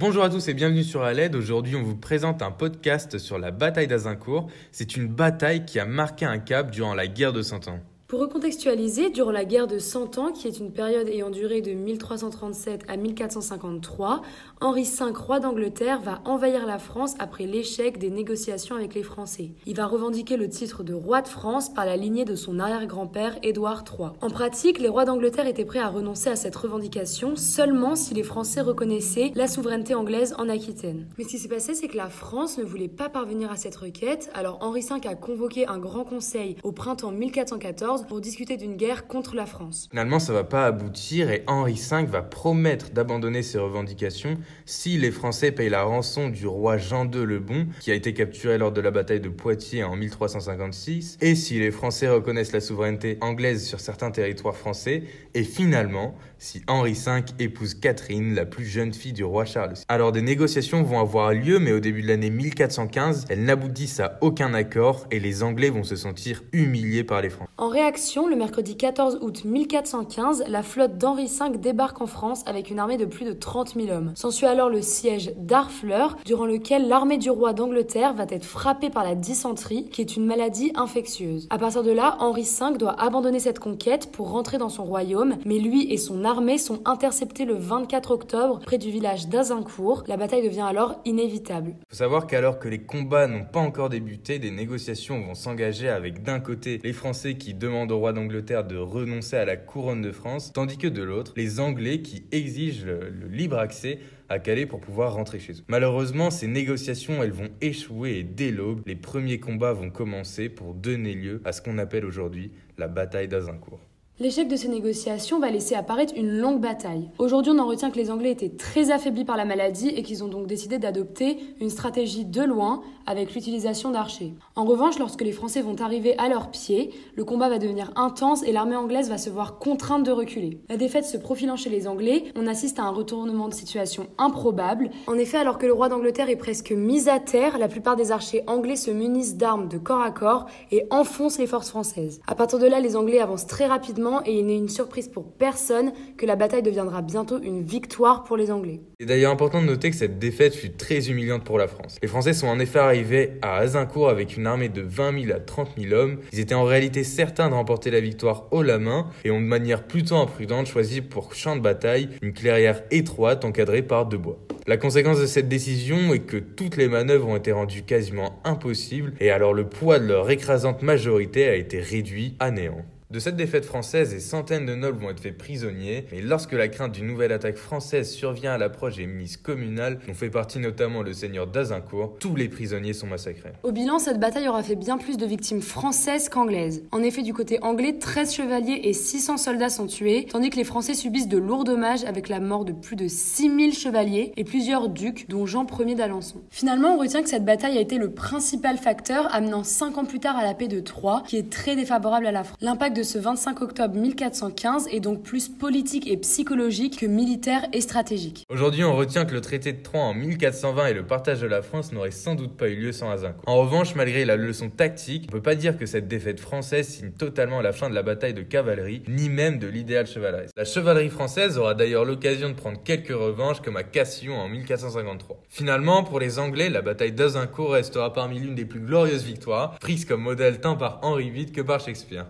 Bonjour à tous et bienvenue sur Aled. Aujourd'hui, on vous présente un podcast sur la bataille d'Azincourt. C'est une bataille qui a marqué un cap durant la guerre de Cent Ans. Pour recontextualiser, durant la guerre de Cent Ans, qui est une période ayant duré de 1337 à 1453, Henri V, roi d'Angleterre, va envahir la France après l'échec des négociations avec les Français. Il va revendiquer le titre de roi de France par la lignée de son arrière-grand-père Édouard III. En pratique, les rois d'Angleterre étaient prêts à renoncer à cette revendication seulement si les Français reconnaissaient la souveraineté anglaise en Aquitaine. Mais ce qui s'est passé, c'est que la France ne voulait pas parvenir à cette requête, alors Henri V a convoqué un grand conseil au printemps 1414 pour discuter d'une guerre contre la France. Finalement, ça va pas aboutir et Henri V va promettre d'abandonner ses revendications si les Français payent la rançon du roi Jean II le Bon, qui a été capturé lors de la bataille de Poitiers en 1356, et si les Français reconnaissent la souveraineté anglaise sur certains territoires français, et finalement, si Henri V épouse Catherine, la plus jeune fille du roi Charles. Alors des négociations vont avoir lieu, mais au début de l'année 1415, elles n'aboutissent à aucun accord et les Anglais vont se sentir humiliés par les Français. En le mercredi 14 août 1415, la flotte d'Henri V débarque en France avec une armée de plus de 30 000 hommes. S'ensuit alors le siège d'Arfleur, durant lequel l'armée du roi d'Angleterre va être frappée par la dysenterie, qui est une maladie infectieuse. À partir de là, Henri V doit abandonner cette conquête pour rentrer dans son royaume, mais lui et son armée sont interceptés le 24 octobre près du village d'Azincourt. La bataille devient alors inévitable. Il faut savoir qu'alors que les combats n'ont pas encore débuté, des négociations vont s'engager avec d'un côté les Français qui demandent au roi d'Angleterre de renoncer à la couronne de France, tandis que de l'autre, les Anglais qui exigent le, le, libre accès à Calais pour pouvoir rentrer chez eux. Malheureusement, ces négociations, elles vont échouer et dès l'aube, les premiers combats vont commencer pour donner lieu à ce qu'on appelle aujourd'hui la bataille d'Azincourt. L'échec de ces négociations va laisser apparaître une longue bataille. Aujourd'hui, on en retient que les Anglais étaient très affaiblis par la maladie et qu'ils ont donc décidé d'adopter une stratégie de loin avec l'utilisation d'archers. En revanche, lorsque les Français vont arriver à leurs pieds, le combat va devenir intense et l'armée anglaise va se voir contrainte de reculer. La défaite se profilant chez les Anglais, on assiste à un retournement de situation improbable. En effet, alors que le roi d'Angleterre est presque mis à terre, la plupart des archers anglais se munissent d'armes de corps à corps et enfoncent les forces françaises. À partir de là, les Anglais avancent très rapidement et il n'est une surprise pour personne que la bataille deviendra bientôt une victoire pour les Anglais. C'est d'ailleurs important de noter que cette défaite fut très humiliante pour la France. Les Français sont en effet arrivés à Azincourt avec une armée de 20 000 à 30 000 hommes. Ils étaient en réalité certains de remporter la victoire haut la main et ont de manière plutôt imprudente choisi pour champ de bataille une clairière étroite encadrée par deux bois. La conséquence de cette décision est que toutes les manœuvres ont été rendues quasiment impossibles et alors le poids de leur écrasante majorité a été réduit à néant. De cette défaite française, des centaines de nobles vont être faits prisonniers, mais lorsque la crainte d'une nouvelle attaque française survient à l'approche des milices communales, dont fait partie notamment le seigneur d'Azincourt, tous les prisonniers sont massacrés. Au bilan, cette bataille aura fait bien plus de victimes françaises qu'anglaises. En effet, du côté anglais, 13 chevaliers et 600 soldats sont tués, tandis que les Français subissent de lourds dommages avec la mort de plus de 6000 chevaliers et plusieurs ducs, dont Jean Ier d'Alençon. Finalement, on retient que cette bataille a été le principal facteur amenant 5 ans plus tard à la paix de Troyes, qui est très défavorable à la France. De ce 25 octobre 1415 est donc plus politique et psychologique que militaire et stratégique. Aujourd'hui, on retient que le traité de Troyes en 1420 et le partage de la France n'auraient sans doute pas eu lieu sans Azincourt. En revanche, malgré la leçon tactique, on peut pas dire que cette défaite française signe totalement la fin de la bataille de cavalerie, ni même de l'idéal chevaleresque. La chevalerie française aura d'ailleurs l'occasion de prendre quelques revanches comme à Cassillon en 1453. Finalement, pour les Anglais, la bataille d'Azincourt restera parmi l'une des plus glorieuses victoires, prise comme modèle tant par Henri VIII que par Shakespeare.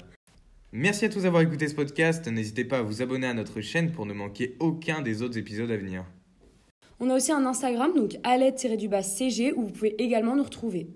Merci à tous d'avoir écouté ce podcast. N'hésitez pas à vous abonner à notre chaîne pour ne manquer aucun des autres épisodes à venir. On a aussi un Instagram, donc alette-cg, où vous pouvez également nous retrouver.